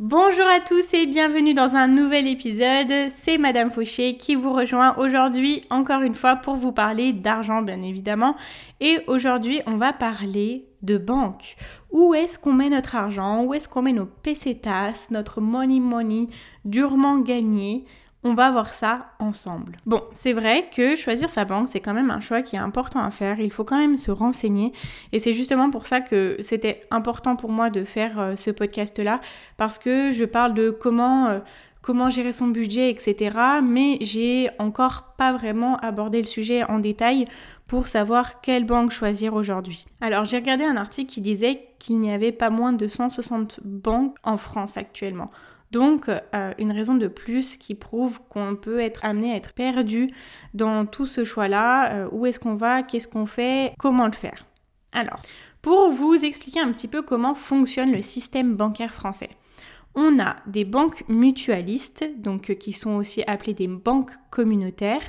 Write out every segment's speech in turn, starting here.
Bonjour à tous et bienvenue dans un nouvel épisode. C'est Madame Fauché qui vous rejoint aujourd'hui encore une fois pour vous parler d'argent bien évidemment. Et aujourd'hui on va parler de banque. Où est-ce qu'on met notre argent? Où est-ce qu'on met nos pesetas, notre money money durement gagné? On va voir ça ensemble. Bon, c'est vrai que choisir sa banque, c'est quand même un choix qui est important à faire. Il faut quand même se renseigner. Et c'est justement pour ça que c'était important pour moi de faire euh, ce podcast-là. Parce que je parle de comment... Euh, comment gérer son budget, etc. Mais j'ai encore pas vraiment abordé le sujet en détail pour savoir quelle banque choisir aujourd'hui. Alors j'ai regardé un article qui disait qu'il n'y avait pas moins de 160 banques en France actuellement. Donc, euh, une raison de plus qui prouve qu'on peut être amené à être perdu dans tout ce choix-là. Euh, où est-ce qu'on va Qu'est-ce qu'on fait Comment le faire Alors, pour vous expliquer un petit peu comment fonctionne le système bancaire français. On a des banques mutualistes, donc euh, qui sont aussi appelées des banques communautaires,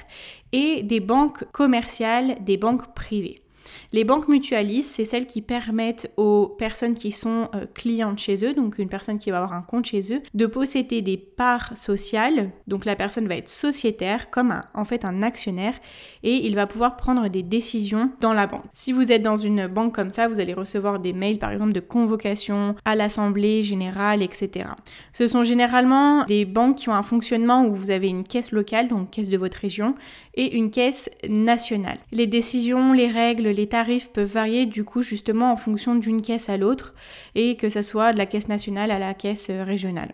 et des banques commerciales, des banques privées. Les banques mutualistes, c'est celles qui permettent aux personnes qui sont euh, clientes chez eux, donc une personne qui va avoir un compte chez eux, de posséder des parts sociales. Donc la personne va être sociétaire, comme en fait un actionnaire, et il va pouvoir prendre des décisions dans la banque. Si vous êtes dans une banque comme ça, vous allez recevoir des mails, par exemple, de convocation à l'assemblée générale, etc. Ce sont généralement des banques qui ont un fonctionnement où vous avez une caisse locale, donc caisse de votre région, et une caisse nationale. Les décisions, les règles, les tarifs peuvent varier du coup justement en fonction d'une caisse à l'autre et que ce soit de la caisse nationale à la caisse euh, régionale.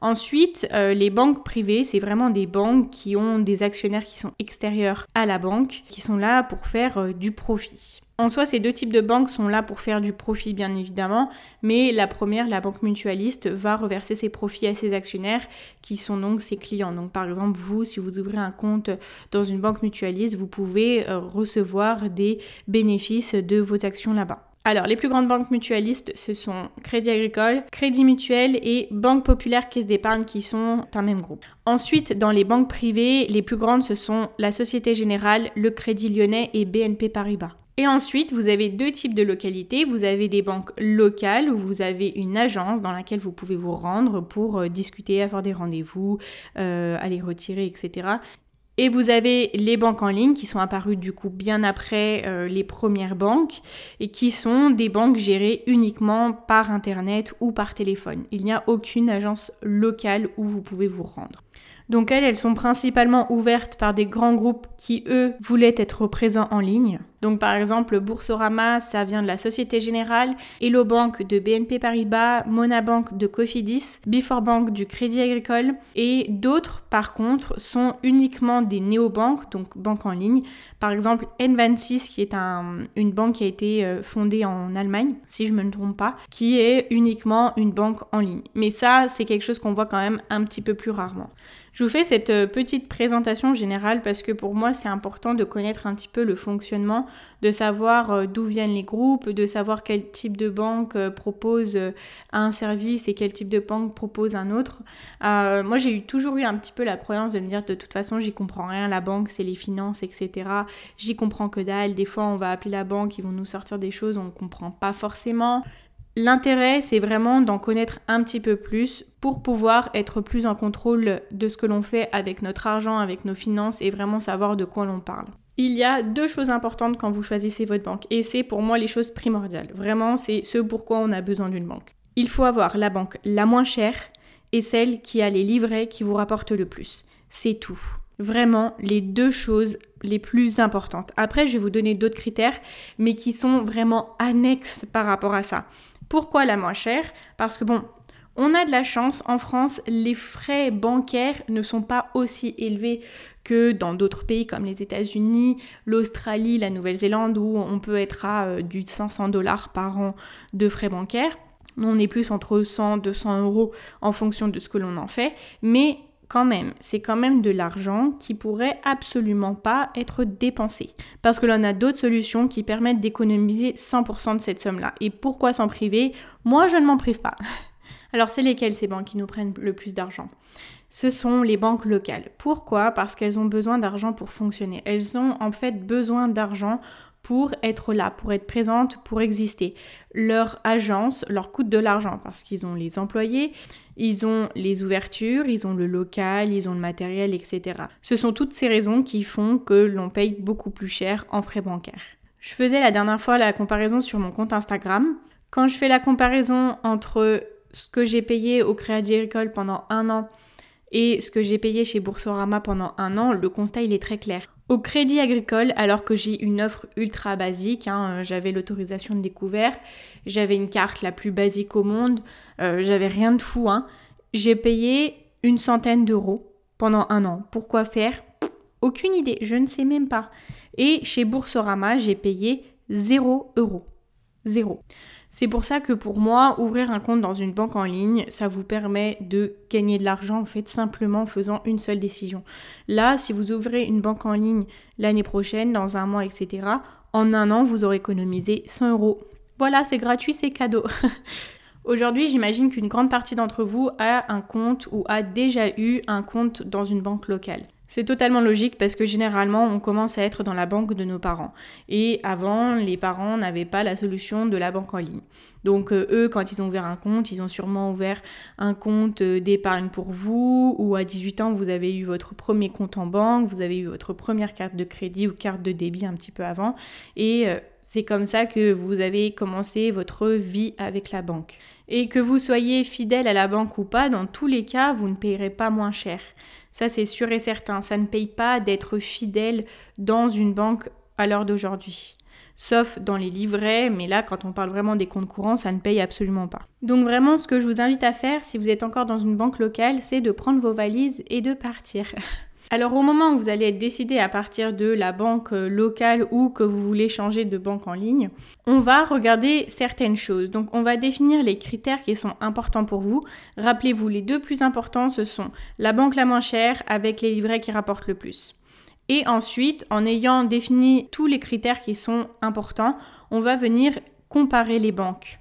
Ensuite, euh, les banques privées, c'est vraiment des banques qui ont des actionnaires qui sont extérieurs à la banque, qui sont là pour faire euh, du profit. En soi, ces deux types de banques sont là pour faire du profit, bien évidemment, mais la première, la banque mutualiste, va reverser ses profits à ses actionnaires, qui sont donc ses clients. Donc, par exemple, vous, si vous ouvrez un compte dans une banque mutualiste, vous pouvez euh, recevoir des bénéfices de vos actions là-bas. Alors, les plus grandes banques mutualistes, ce sont Crédit Agricole, Crédit Mutuel et Banque Populaire Caisse d'épargne qui sont un même groupe. Ensuite, dans les banques privées, les plus grandes, ce sont la Société Générale, le Crédit Lyonnais et BNP Paribas. Et ensuite, vous avez deux types de localités. Vous avez des banques locales où vous avez une agence dans laquelle vous pouvez vous rendre pour euh, discuter, avoir des rendez-vous, euh, aller retirer, etc. Et vous avez les banques en ligne qui sont apparues du coup bien après euh, les premières banques et qui sont des banques gérées uniquement par Internet ou par téléphone. Il n'y a aucune agence locale où vous pouvez vous rendre. Donc elles, elles sont principalement ouvertes par des grands groupes qui, eux, voulaient être présents en ligne. Donc par exemple, Boursorama, ça vient de la Société Générale, Hello Bank de BNP Paribas, Monabank de Cofidis, Before Bank du Crédit Agricole et d'autres par contre sont uniquement des néobanques, donc banques en ligne. Par exemple, N26 qui est une banque qui a été euh, fondée en Allemagne, si je ne me trompe pas, qui est uniquement une banque en ligne. Mais ça, c'est quelque chose qu'on voit quand même un petit peu plus rarement. Je vous fais cette euh, petite présentation générale parce que pour moi c'est important de connaître un petit peu le fonctionnement, de savoir euh, d'où viennent les groupes, de savoir quel type de banque euh, propose un service et quel type de banque propose un autre. moi j'ai eu toujours eu un petit peu la croyance de me dire de toute façon j'y comprends rien, la banque c'est les finances etc. J'y comprends que dalle, des fois on va appeler la banque, ils vont nous sortir des choses on ne comprend pas forcément. L'intérêt, c'est vraiment d'en connaître un petit peu plus pour pouvoir être plus en contrôle de ce que l'on fait avec notre argent, avec nos finances et vraiment savoir de quoi l'on parle. Il y a deux choses importantes quand vous choisissez votre banque et c'est pour moi les choses primordiales. Vraiment, c'est ce pourquoi on a besoin d'une banque. Il faut avoir la banque la moins chère et celle qui a les livrets qui vous rapportent le plus. C'est tout. Vraiment les deux choses les plus importantes. Après, je vais vous donner d'autres critères, mais qui sont vraiment annexes par rapport à ça. Pourquoi la moins chère? Parce que bon, on a de la chance, en France, les frais bancaires ne sont pas aussi élevés que dans d'autres pays comme les États-Unis, l'Australie, la Nouvelle-Zélande, où on peut être à euh, du 500 dollars par an de frais bancaires. On est plus entre 100, 200 euros en fonction de ce que l'on en fait, mais quand même, c'est quand même de l'argent qui pourrait absolument pas être dépensé. Parce que l'on a d'autres solutions qui permettent d'économiser 100% de cette somme-là. Et pourquoi s'en priver? Moi, je ne m'en prive pas. Alors, c'est lesquelles ces banques qui nous prennent le plus d'argent? Ce sont les banques locales. Pourquoi? Parce qu'elles ont besoin d'argent pour fonctionner. Elles ont en fait besoin d'argent pour être là, pour être présentes, pour exister. Leur agence leur coûte de l'argent parce qu'ils ont les employés, ils ont les ouvertures, ils ont le local, ils ont le matériel, etc. Ce sont toutes ces raisons qui font que l'on paye beaucoup plus cher en frais bancaires. Je faisais la dernière fois la comparaison sur mon compte Instagram. Quand je fais la comparaison entre ce que j'ai payé au Crédit Agricole pendant un an et ce que j'ai payé chez Boursorama pendant un an, le constat il est très clair. Au crédit agricole, alors que j'ai une offre ultra basique, hein, euh, j'avais l'autorisation de découvert, j'avais une carte la plus basique au monde, euh, j'avais rien de fou, hein, j'ai payé une centaine d'euros pendant un an. Pourquoi faire? Aucune idée, je ne sais même pas. Et chez Boursorama, j'ai payé 0 euros. Zéro. C'est pour ça que pour moi, ouvrir un compte dans une banque en ligne, ça vous permet de gagner de l'argent en fait simplement en faisant une seule décision. Là, si vous ouvrez une banque en ligne l'année prochaine, dans un mois, etc., en un an, vous aurez économisé 100 euros. Voilà, c'est gratuit, c'est cadeau. Aujourd'hui, j'imagine qu'une grande partie d'entre vous a un compte ou a déjà eu un compte dans une banque locale. C'est totalement logique parce que généralement on commence à être dans la banque de nos parents. Et avant, les parents n'avaient pas la solution de la banque en ligne. Donc euh, eux, quand ils ont ouvert un compte, ils ont sûrement ouvert un compte euh, d'épargne pour vous, ou à 18 ans, vous avez eu votre premier compte en banque, vous avez eu votre première carte de crédit ou carte de débit un petit peu avant. Et euh, c'est comme ça que vous avez commencé votre vie avec la banque. Et que vous soyez fidèle à la banque ou pas, dans tous les cas, vous ne payerez pas moins cher. Ça, c'est sûr et certain. Ça ne paye pas d'être fidèle dans une banque à l'heure d'aujourd'hui. Sauf dans les livrets, mais là, quand on parle vraiment des comptes courants, ça ne paye absolument pas. Donc vraiment, ce que je vous invite à faire, si vous êtes encore dans une banque locale, c'est de prendre vos valises et de partir. Alors au moment où vous allez être décidé à partir de la banque euh, locale ou que vous voulez changer de banque en ligne, on va regarder certaines choses. Donc on va définir les critères qui sont importants pour vous. Rappelez-vous, les deux plus importants, ce sont la banque la moins chère avec les livrets qui rapportent le plus. Et ensuite, en ayant défini tous les critères qui sont importants, on va venir comparer les banques.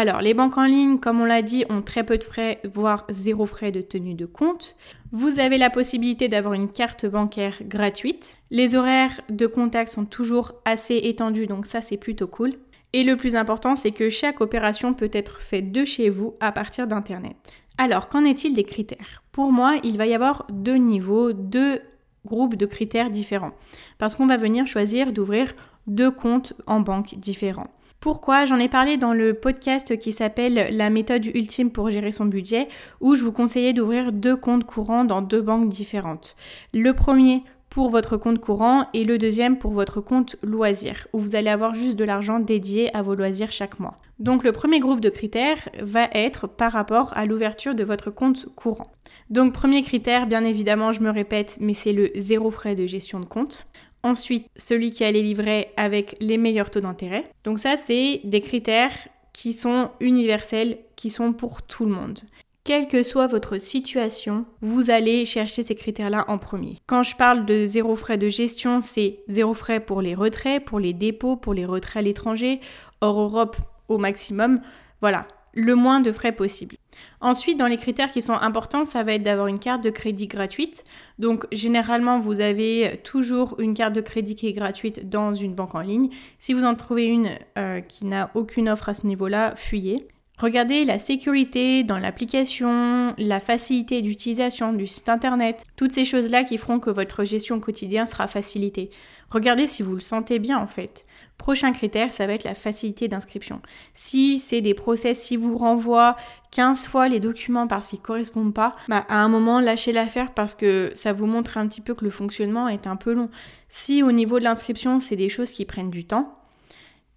Alors, les banques en ligne, comme on l'a dit, ont très peu de frais, voire zéro frais de tenue de compte. Vous avez la possibilité d'avoir une carte bancaire gratuite. Les horaires de contact sont toujours assez étendus, donc ça c'est plutôt cool. Et le plus important, c'est que chaque opération peut être faite de chez vous à partir d'Internet. Alors, qu'en est-il des critères? Pour moi, il va y avoir deux niveaux, deux groupes de critères différents. Parce qu'on va venir choisir d'ouvrir deux comptes en banque différents. Pourquoi? J'en ai parlé dans le podcast qui s'appelle La méthode ultime pour gérer son budget, où je vous conseillais d'ouvrir deux comptes courants dans deux banques différentes. Le premier pour votre compte courant et le deuxième pour votre compte loisir, où vous allez avoir juste de l'argent dédié à vos loisirs chaque mois. Donc le premier groupe de critères va être par rapport à l'ouverture de votre compte courant. Donc premier critère, bien évidemment, je me répète, mais c'est le zéro frais de gestion de compte. Ensuite, celui qui a les livrets avec les meilleurs taux d'intérêt. Donc ça, c'est des critères qui sont universels, qui sont pour tout le monde. Quelle que soit votre situation, vous allez chercher ces critères-là en premier. Quand je parle de zéro frais de gestion, c'est zéro frais pour les retraits, pour les dépôts, pour les retraits à l'étranger, hors Europe au maximum. Voilà, le moins de frais possible. Ensuite, dans les critères qui sont importants, ça va être d'avoir une carte de crédit gratuite. Donc, généralement, vous avez toujours une carte de crédit qui est gratuite dans une banque en ligne. Si vous en trouvez une euh, qui n'a aucune offre à ce niveau-là, fuyez. Regardez la sécurité dans l'application, la facilité d'utilisation du site internet, toutes ces choses-là qui feront que votre gestion quotidienne sera facilitée. Regardez si vous le sentez bien en fait. Prochain critère, ça va être la facilité d'inscription. Si c'est des process, si vous renvoie 15 fois les documents parce qu'ils ne correspondent pas, bah à un moment lâchez l'affaire parce que ça vous montre un petit peu que le fonctionnement est un peu long. Si au niveau de l'inscription, c'est des choses qui prennent du temps,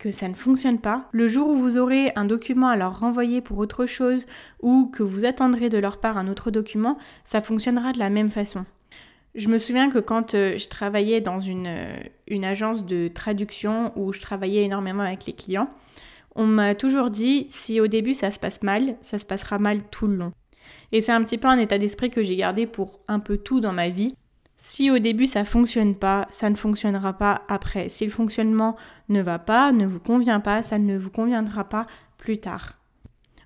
que ça ne fonctionne pas, le jour où vous aurez un document à leur renvoyer pour autre chose ou que vous attendrez de leur part un autre document, ça fonctionnera de la même façon. Je me souviens que quand euh, je travaillais dans une, euh, une agence de traduction où je travaillais énormément avec les clients, On m'a toujours dit, si au début ça se passe mal, ça se passera mal tout le long. Et c'est un petit peu un état d'esprit que j'ai gardé pour un peu tout dans ma vie. Si au début ça fonctionne pas, ça ne fonctionnera pas après. Si le fonctionnement ne va pas, ne vous convient pas, ça ne vous conviendra pas plus tard.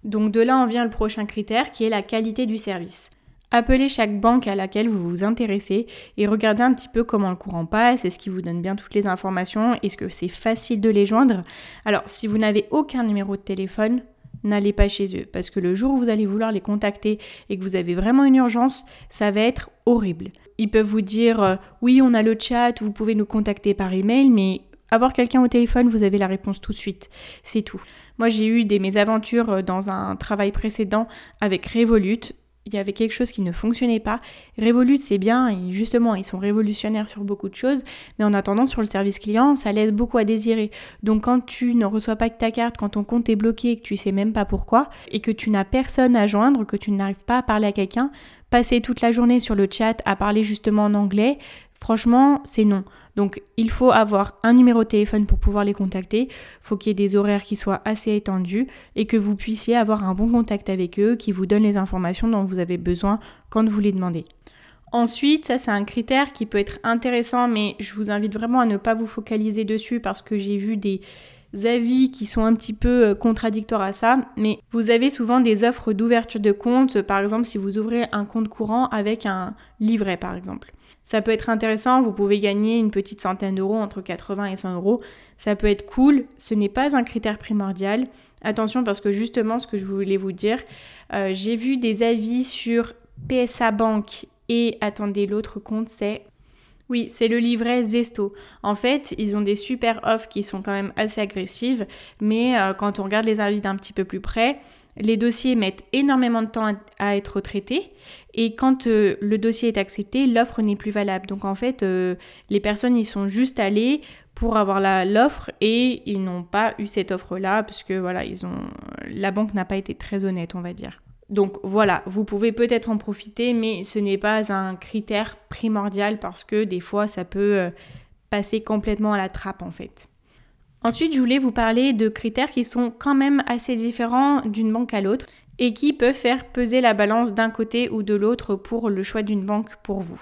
Donc de là en vient le prochain critère qui est la qualité du service. Appelez chaque banque à laquelle vous vous intéressez et regardez un petit peu comment le courant passe, est-ce qu'ils vous donnent bien toutes les informations, est-ce que c'est facile de les joindre. Alors si vous n'avez aucun numéro de téléphone, n'allez pas chez eux parce que le jour où vous allez vouloir les contacter et que vous avez vraiment une urgence, ça va être horrible. Ils peuvent vous dire euh, oui, on a le chat, vous pouvez nous contacter par email, mais avoir quelqu'un au téléphone, vous avez la réponse tout de suite. C'est tout. Moi, j'ai eu des mésaventures euh, dans un travail précédent avec Revolut il y avait quelque chose qui ne fonctionnait pas. Revolut, c'est bien, et justement, ils sont révolutionnaires sur beaucoup de choses, mais en attendant, sur le service client, ça laisse beaucoup à désirer. Donc, quand tu ne reçois pas ta carte, quand ton compte est bloqué, que tu sais même pas pourquoi, et que tu n'as personne à joindre, que tu n'arrives pas à parler à quelqu'un, passer toute la journée sur le chat à parler justement en anglais, Franchement, c'est non. Donc, il faut avoir un numéro de téléphone pour pouvoir les contacter. Il faut qu'il y ait des horaires qui soient assez étendus et que vous puissiez avoir un bon contact avec eux qui vous donne les informations dont vous avez besoin quand vous les demandez. Ensuite, ça c'est un critère qui peut être intéressant, mais je vous invite vraiment à ne pas vous focaliser dessus parce que j'ai vu des avis qui sont un petit peu euh, contradictoires à ça, mais vous avez souvent des offres d'ouverture de compte, par exemple si vous ouvrez un compte courant avec un livret par exemple. Ça peut être intéressant, vous pouvez gagner une petite centaine d'euros, entre 80 et 100 euros. Ça peut être cool, ce n'est pas un critère primordial. Attention parce que justement, ce que je voulais vous dire, euh, j'ai vu des avis sur PSA Bank et attendez, l'autre compte c'est oui, c'est le livret Zesto. En fait, ils ont des super offres qui sont quand même assez agressives, mais euh, quand on regarde les avis d'un petit peu plus près, les dossiers mettent énormément de temps à, être traités et quand euh, le dossier est accepté, l'offre n'est plus valable. Donc en fait, euh, les personnes y sont juste allées pour avoir l'offre et ils n'ont pas eu cette offre-là parce que voilà, ils ont la banque n'a pas été très honnête, on va dire. Donc voilà, vous pouvez peut-être en profiter, mais ce n'est pas un critère primordial parce que des fois ça peut euh, passer complètement à la trappe en fait. Ensuite, je voulais vous parler de critères qui sont quand même assez différents d'une banque à l'autre et qui peuvent faire peser la balance d'un côté ou de l'autre pour le choix d'une banque pour vous.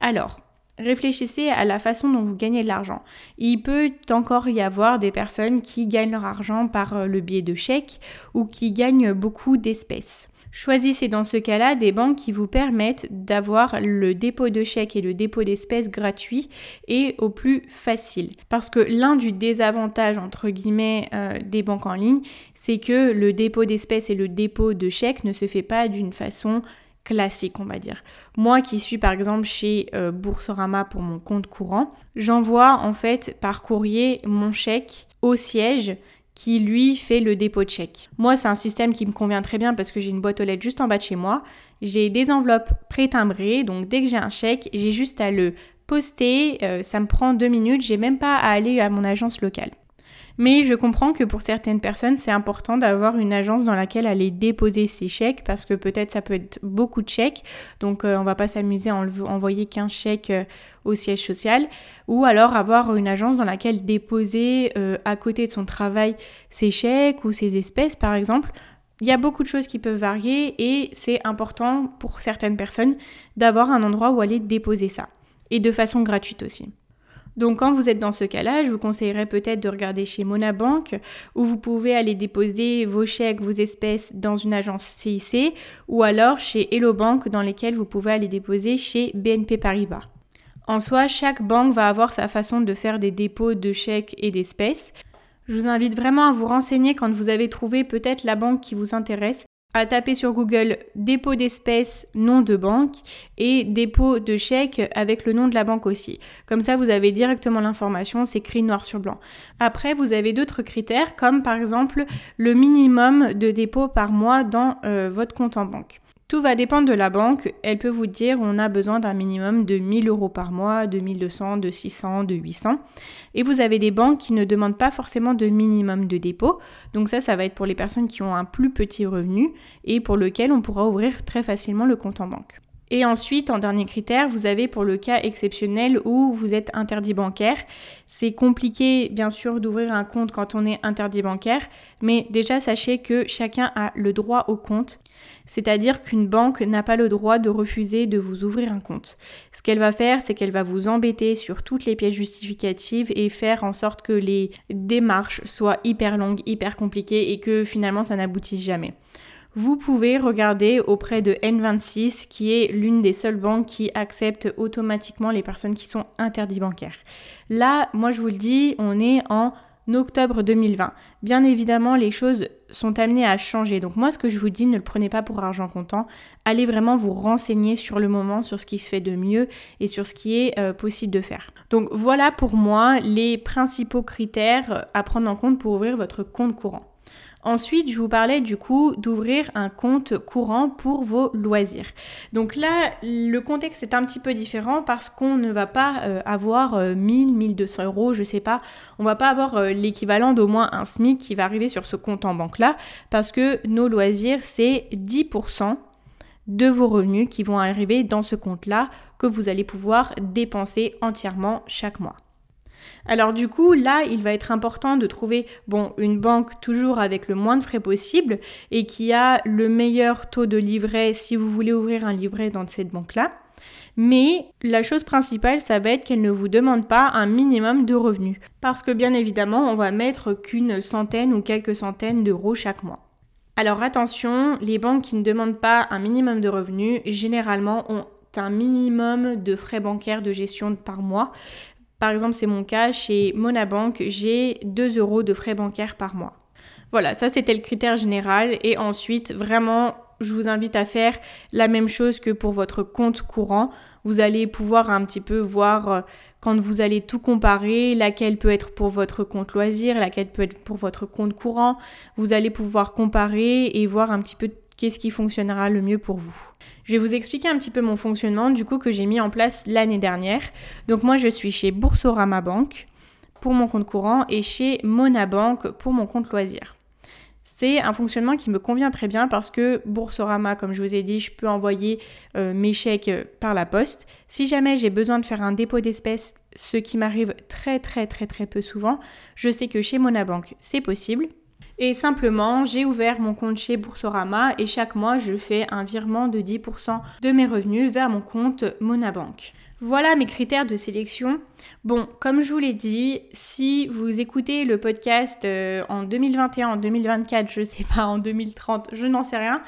Alors, réfléchissez à la façon dont vous gagnez de l'argent. Il peut encore y avoir des personnes qui gagnent leur argent par euh, le biais de chèques ou qui gagnent beaucoup d'espèces. Choisissez dans ce cas-là des banques qui vous permettent d'avoir le dépôt de chèques et le dépôt d'espèces gratuit et au plus facile. Parce que l'un du désavantage entre guillemets euh, des banques en ligne, c'est que le dépôt d'espèces et le dépôt de chèques ne se fait pas d'une façon classique, on va dire. Moi qui suis par exemple chez euh, Boursorama pour mon compte courant, j'envoie en fait par courrier mon chèque au siège qui lui fait le dépôt de chèque. Moi, c'est un système qui me convient très bien parce que j'ai une boîte aux lettres juste en bas de chez moi. J'ai des enveloppes pré-timbrées, donc dès que j'ai un chèque, j'ai juste à le poster. Euh, ça me prend deux minutes, j'ai même pas à aller à mon agence locale. Mais je comprends que pour certaines personnes, c'est important d'avoir une agence dans laquelle aller déposer ses chèques parce que peut-être ça peut être beaucoup de chèques. Donc on euh, on va pas s'amuser à envoyer qu'un chèque euh, au siège social ou alors avoir une agence dans laquelle déposer euh, à côté de son travail ses chèques ou ses espèces par exemple. Il y a beaucoup de choses qui peuvent varier et c'est important pour certaines personnes d'avoir un endroit où aller déposer ça et de façon gratuite aussi. Donc quand vous êtes dans ce cas-là, je vous conseillerais peut-être de regarder chez Monabank où vous pouvez aller déposer vos chèques, vos espèces dans une agence CIC ou alors chez Hello Bank dans lesquelles vous pouvez aller déposer chez BNP Paribas. En soi, chaque banque va avoir sa façon de faire des dépôts de chèques et d'espèces. Je vous invite vraiment à vous renseigner quand vous avez trouvé peut-être la banque qui vous intéresse à taper sur Google dépôt d'espèces, nom de banque et dépôt de chèque avec le nom de la banque aussi. Comme ça, vous avez directement l'information, c'est écrit noir sur blanc. Après, vous avez d'autres critères comme par exemple le minimum de dépôt par mois dans euh, votre compte en banque. Tout va dépendre de la banque. Elle peut vous dire on a besoin d'un minimum de 1000 euros par mois, de 1200, de 600, de 800. Et vous avez des banques qui ne demandent pas forcément de minimum de dépôt. Donc ça, ça va être pour les personnes qui ont un plus petit revenu et pour lequel on pourra ouvrir très facilement le compte en banque. Et ensuite, en dernier critère, vous avez pour le cas exceptionnel où vous êtes interdit bancaire. C'est compliqué, bien sûr, d'ouvrir un compte quand on est interdit bancaire, mais déjà sachez que chacun a le droit au compte. C'est-à-dire qu'une banque n'a pas le droit de refuser de vous ouvrir un compte. Ce qu'elle va faire, c'est qu'elle va vous embêter sur toutes les pièces justificatives et faire en sorte que les démarches soient hyper longues, hyper compliquées et que finalement ça n'aboutisse jamais vous pouvez regarder auprès de N26 qui est l'une des seules banques qui accepte automatiquement les personnes qui sont interdits bancaires. Là, moi je vous le dis, on est en octobre 2020. Bien évidemment, les choses sont amenées à changer. Donc moi, ce que je vous dis, ne le prenez pas pour argent comptant. Allez vraiment vous renseigner sur le moment, sur ce qui se fait de mieux et sur ce qui est euh, possible de faire. Donc voilà pour moi les principaux critères à prendre en compte pour ouvrir votre compte courant. Ensuite, je vous parlais du coup d'ouvrir un compte courant pour vos loisirs. Donc là, le contexte est un petit peu différent parce qu'on ne va pas euh, avoir 1000, euh, 1200 euros, je sais pas. On va pas avoir euh, l'équivalent d'au moins un SMIC qui va arriver sur ce compte en banque là parce que nos loisirs, c'est 10% de vos revenus qui vont arriver dans ce compte-là que vous allez pouvoir dépenser entièrement chaque mois. Alors du coup, là, il va être important de trouver bon, une banque toujours avec le moins de frais possible et qui a le meilleur taux de livret si vous voulez ouvrir un livret dans cette banque-là. Mais la chose principale, ça va être qu'elle ne vous demande pas un minimum de revenus. Parce que bien évidemment, on va mettre qu'une centaine ou quelques centaines d'euros chaque mois. Alors attention, les banques qui ne demandent pas un minimum de revenus, généralement ont un minimum de frais bancaires de gestion par mois. Par exemple, c'est mon cas chez Monabank, j'ai 2 euros de frais bancaires par mois. Voilà, ça c'était le critère général. Et ensuite, vraiment, je vous invite à faire la même chose que pour votre compte courant. Vous allez pouvoir un petit peu voir euh, quand vous allez tout comparer, laquelle peut être pour votre compte loisir, laquelle peut être pour votre compte courant. Vous allez pouvoir comparer et voir un petit peu qu'est-ce qui fonctionnera le mieux pour vous. Je vais vous expliquer un petit peu mon fonctionnement du coup que j'ai mis en place l'année dernière. Donc moi je suis chez Boursorama Bank pour mon compte courant et chez Monabank pour mon compte loisir. C'est un fonctionnement qui me convient très bien parce que Boursorama, comme je vous ai dit, je peux envoyer euh, mes chèques par la poste. Si jamais j'ai besoin de faire un dépôt d'espèces, ce qui m'arrive très très très très peu souvent, je sais que chez Monabank c'est possible. Et simplement, j'ai ouvert mon compte chez Boursorama et chaque mois, je fais un virement de 10% de mes revenus vers mon compte Monabank. Voilà mes critères de sélection. Bon, comme je vous l'ai dit, si vous écoutez le podcast euh, en 2021, en 2024, je sais pas, en 2030, je n'en sais rien,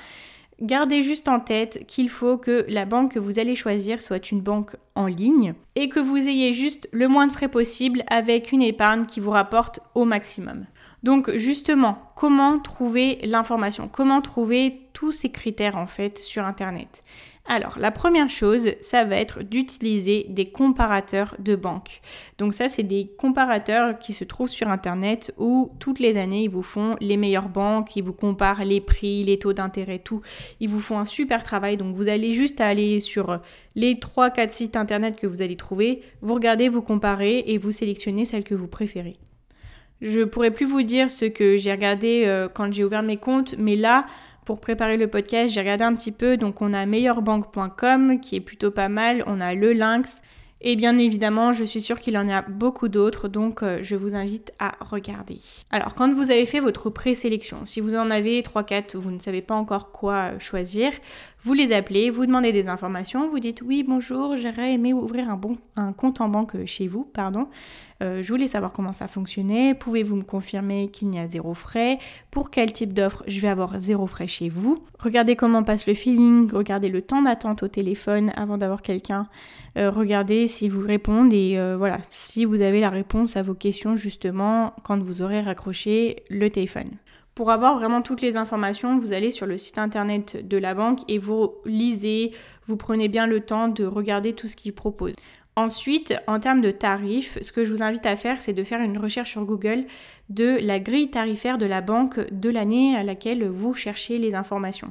Gardez juste en tête qu'il faut que la banque que vous allez choisir soit une banque en ligne et que vous ayez juste le moins de frais possible avec une épargne qui vous rapporte au maximum. Donc justement, comment trouver l'information? Comment trouver tous ces critères en fait sur Internet? Alors, la première chose, ça va être d'utiliser des comparateurs de banques. Donc ça, c'est des comparateurs qui se trouvent sur Internet où toutes les années, ils vous font les meilleures banques, ils vous comparent les prix, les taux d'intérêt, tout. Ils vous font un super travail. Donc vous allez juste aller sur les 3-4 sites Internet que vous allez trouver, vous regardez, vous comparez et vous sélectionnez celle que vous préférez. Je pourrais plus vous dire ce que j'ai regardé euh, quand j'ai ouvert mes comptes, mais là, pour préparer le podcast, j'ai regardé un petit peu. Donc, on a meilleurbanque.com qui est plutôt pas mal. On a le Lynx. Et bien évidemment, je suis sûre qu'il en a beaucoup d'autres, donc euh, je vous invite à regarder. Alors, quand vous avez fait votre présélection, si vous en avez 3-4, vous ne savez pas encore quoi choisir, vous les appelez, vous demandez des informations, vous dites oui bonjour, j'aurais aimé ouvrir un, compte en banque chez vous, pardon. Euh, je voulais savoir comment ça fonctionnait. Pouvez-vous me confirmer qu'il n'y a zéro frais? Pour quel type d'offre je vais avoir zéro frais chez vous? Regardez comment passe le feeling, regardez le temps d'attente au téléphone avant d'avoir quelqu'un. Euh, regardez s'ils vous répondent et euh, voilà, si vous avez la réponse à vos questions justement quand vous aurez raccroché le téléphone. Pour avoir vraiment toutes les informations, vous allez sur le site internet de la banque et vous lisez, vous prenez bien le temps de regarder tout ce qu'ils proposent. Ensuite, en termes de tarifs, ce que je vous invite à faire, c'est de faire une recherche sur Google de la grille tarifaire de la banque de l'année à laquelle vous cherchez les informations.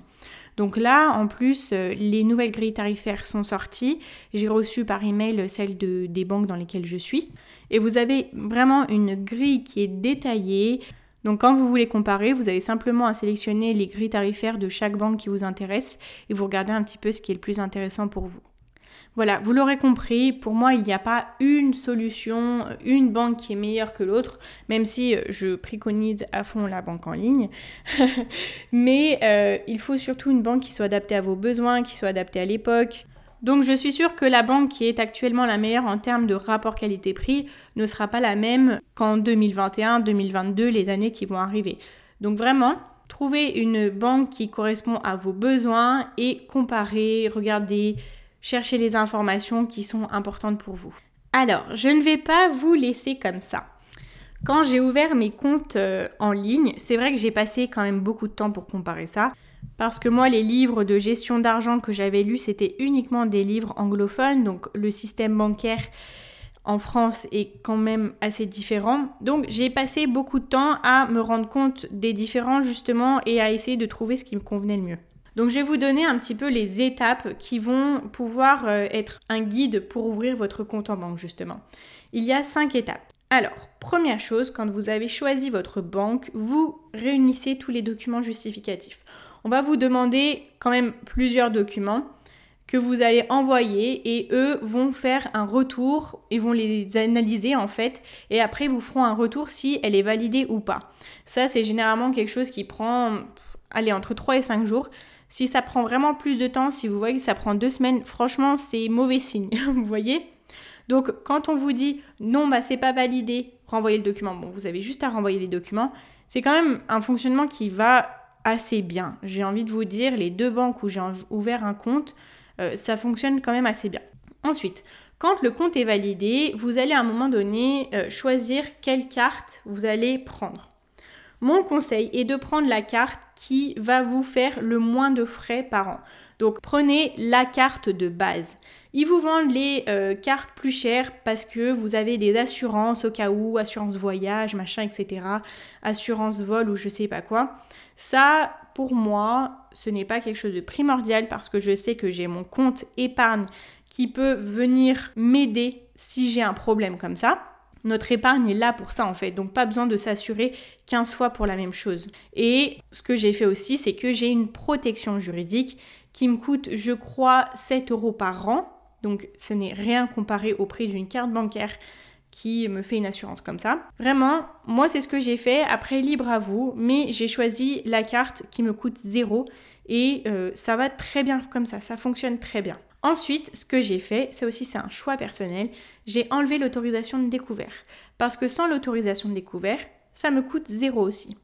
Donc là, en plus, euh, les nouvelles grilles tarifaires sont sorties. J'ai reçu par email celles de, des banques dans lesquelles je suis. Et vous avez vraiment une grille qui est détaillée Donc quand vous voulez comparer, vous avez simplement à sélectionner les grilles tarifaires de chaque banque qui vous intéresse et vous regardez un petit peu ce qui est le plus intéressant pour vous. Voilà, vous l'aurez compris, pour moi, il n'y a pas une solution, une banque qui est meilleure que l'autre, même si euh, je préconise à fond la banque en ligne. Mais euh, il faut surtout une banque qui soit adaptée à vos besoins, qui soit adaptée à l'époque. Donc je suis sûre que la banque qui est actuellement la meilleure en termes de rapport qualité-prix ne sera pas la même qu'en 2021, 2022, les années qui vont arriver. Donc vraiment, trouvez une banque qui correspond à vos besoins et comparez, regardez cherchez les informations qui sont importantes pour vous. Alors, je ne vais pas vous laisser comme ça. Quand j'ai ouvert mes comptes euh, en ligne, c'est vrai que j'ai passé quand même beaucoup de temps pour comparer ça. Parce que moi, les livres de gestion d'argent que j'avais lus, c'était uniquement des livres anglophones. Donc le système bancaire en France est quand même assez différent. Donc j'ai passé beaucoup de temps à me rendre compte des différences justement et à essayer de trouver ce qui me convenait le mieux. Donc je vais vous donner un petit peu les étapes qui vont pouvoir euh, être un guide pour ouvrir votre compte en banque justement. Il y a cinq étapes. Alors, première chose, quand vous avez choisi votre banque, vous réunissez tous les documents justificatifs. On va vous demander quand même plusieurs documents que vous allez envoyer et eux vont faire un retour et vont les analyser en fait et après vous feront un retour si elle est validée ou pas. Ça c'est généralement quelque chose qui prend allez entre 3 et 5 jours. Si ça prend vraiment plus de temps, si vous voyez que ça prend deux semaines, franchement, c'est mauvais signe. vous voyez Donc, quand on vous dit non, bah c'est pas validé, renvoyez le document. Bon, vous avez juste à renvoyer les documents. C'est quand même un fonctionnement qui va assez bien. J'ai envie de vous dire, les deux banques où j'ai ouvert un compte, euh, ça fonctionne quand même assez bien. Ensuite, quand le compte est validé, vous allez à un moment donné euh, choisir quelle carte vous allez prendre. Mon conseil est de prendre la carte qui va vous faire le moins de frais par an. Donc prenez la carte de base. Ils vous vendent les euh, cartes plus chères parce que vous avez des assurances au cas où, assurance voyage, machin, etc. Assurance vol ou je sais pas quoi. Ça, pour moi, ce n'est pas quelque chose de primordial parce que je sais que j'ai mon compte épargne qui peut venir m'aider si j'ai un problème comme ça. Notre épargne est là pour ça en fait, donc pas besoin de s'assurer 15 fois pour la même chose. Et ce que j'ai fait aussi, c'est que j'ai une protection juridique qui me coûte, je crois, 7 euros par an. Donc ce n'est rien comparé au prix d'une carte bancaire qui me fait une assurance comme ça. Vraiment, moi c'est ce que j'ai fait, après libre à vous, mais j'ai choisi la carte qui me coûte zéro et euh, ça va très bien comme ça, ça fonctionne très bien. Ensuite, ce que j'ai fait, c'est aussi c'est un choix personnel, j'ai enlevé l'autorisation de découvert. Parce que sans l'autorisation de découvert, ça me coûte zéro aussi.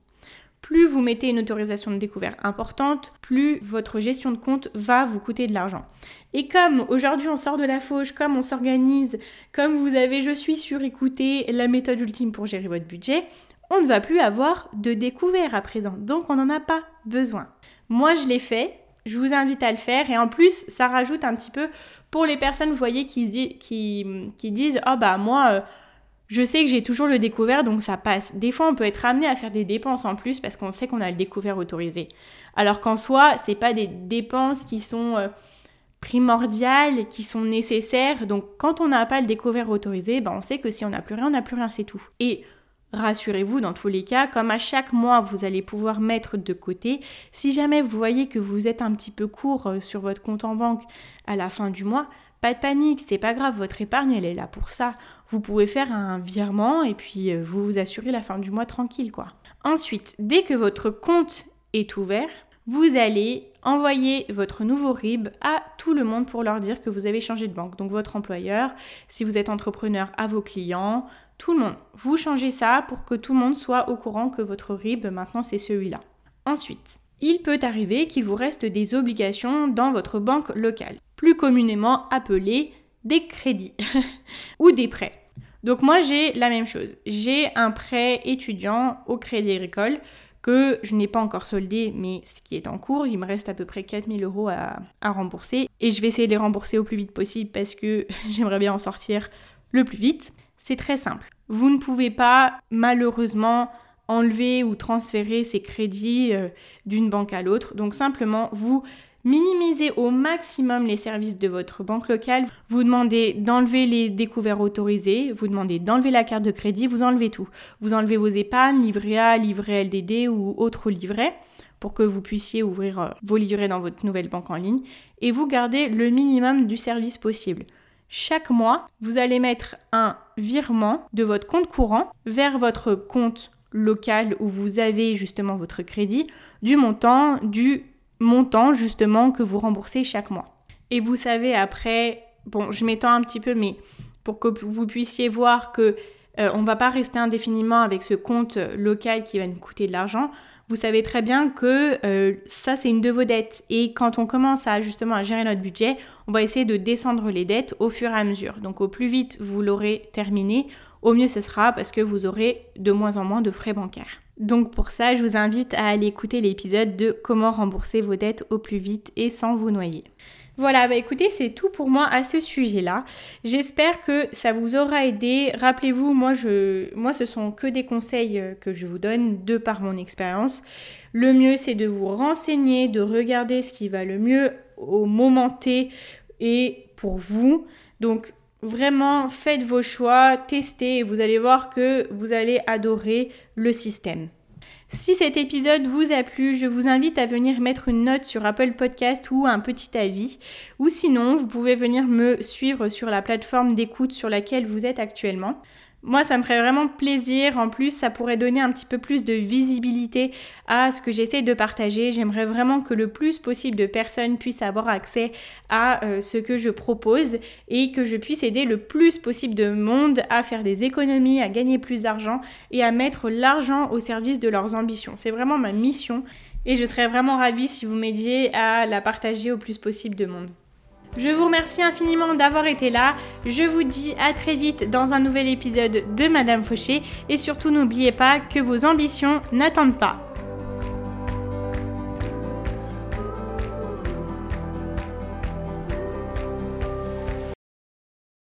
Plus vous mettez une autorisation de découvert importante, plus votre gestion de compte va vous coûter de l'argent. Et comme aujourd'hui on sort de la fauche, comme on s'organise, comme vous avez je suis sur écouter la méthode ultime pour gérer votre budget, on ne va plus avoir de découvert à présent. Donc on n'en a pas besoin. Moi je l'ai fait, je vous invite à le faire et en plus ça rajoute un petit peu pour les personnes, vous voyez, qui, disent oh bah moi euh, je sais que j'ai toujours le découvert donc ça passe. Des fois on peut être amené à faire des dépenses en plus parce qu'on sait qu'on a le découvert autorisé. Alors qu'en soi c'est pas des dépenses qui sont euh, primordiales, qui sont nécessaires. Donc quand on n'a pas le découvert autorisé, bah, on sait que si on n'a plus rien, on n'a plus rien, c'est tout. Rassurez-vous, dans tous les cas, comme à chaque mois, vous allez pouvoir mettre de côté. Si jamais vous voyez que vous êtes un petit peu court euh, sur votre compte en banque à la fin du mois, pas de panique, c'est pas grave, votre épargne, elle est là pour ça. Vous pouvez faire un virement et puis euh, vous vous assurez la fin du mois tranquille, quoi. Ensuite, dès que votre compte est ouvert, vous allez envoyer votre nouveau RIB à tout le monde pour leur dire que vous avez changé de banque. Donc votre employeur, si vous êtes entrepreneur, à vos clients, tout le monde. Vous changez ça pour que tout le monde soit au courant que votre RIB maintenant c'est celui-là. Ensuite, il peut arriver qu'il vous reste des obligations dans votre banque locale, plus communément appelées des crédits ou des prêts. Donc moi j'ai la même chose. J'ai un prêt étudiant au Crédit Agricole que je n'ai pas encore soldé, mais ce qui est en cours, il me reste à peu près 4000 euros à, à rembourser. Et je vais essayer de les rembourser au plus vite possible parce que j'aimerais bien en sortir le plus vite. C'est très simple. Vous ne pouvez pas malheureusement enlever ou transférer ces crédits euh, d'une banque à l'autre. Donc simplement, vous Minimisez au maximum les services de votre banque locale. Vous demandez d'enlever les découverts autorisés, vous demandez d'enlever la carte de crédit, vous enlevez tout. Vous enlevez vos épargnes, livret A, livret LDD ou autres livrets pour que vous puissiez ouvrir euh, vos livrets dans votre nouvelle banque en ligne et vous gardez le minimum du service possible. Chaque mois, vous allez mettre un virement de votre compte courant vers votre compte local où vous avez justement votre crédit du montant du montant justement que vous remboursez chaque mois. Et vous savez après, bon, je m'étends un petit peu, mais pour que vous puissiez voir que euh, on ne va pas rester indéfiniment avec ce compte local qui va nous coûter de l'argent. Vous savez très bien que euh, ça c'est une de vos dettes et quand on commence à justement à gérer notre budget, on va essayer de descendre les dettes au fur et à mesure. Donc au plus vite vous l'aurez terminé, au mieux ce sera parce que vous aurez de moins en moins de frais bancaires. Donc pour ça, je vous invite à aller écouter l'épisode de comment rembourser vos dettes au plus vite et sans vous noyer. Voilà, bah écoutez, c'est tout pour moi à ce sujet-là. J'espère que ça vous aura aidé. Rappelez-vous, moi, je, moi, ce sont que des conseils euh, que je vous donne de par mon expérience. Le mieux, c'est de vous renseigner, de regarder ce qui va le mieux au moment T et pour vous. Donc, vraiment, faites vos choix, testez et vous allez voir que vous allez adorer le système. Si cet épisode vous a plu, je vous invite à venir mettre une note sur Apple Podcast ou un petit avis. Ou sinon, vous pouvez venir me suivre sur la plateforme d'écoute sur laquelle vous êtes actuellement. Moi, ça me ferait vraiment plaisir. En plus, ça pourrait donner un petit peu plus de visibilité à ce que j'essaie de partager. J'aimerais vraiment que le plus possible de personnes puissent avoir accès à euh, ce que je propose et que je puisse aider le plus possible de monde à faire des économies, à gagner plus d'argent et à mettre l'argent au service de leurs ambitions. C'est vraiment ma mission et je serais vraiment ravie si vous m'aidiez à la partager au plus possible de monde. Je vous remercie infiniment d'avoir été là. Je vous dis à très vite dans un nouvel épisode de Madame Fauché et surtout n'oubliez pas que vos ambitions n'attendent pas.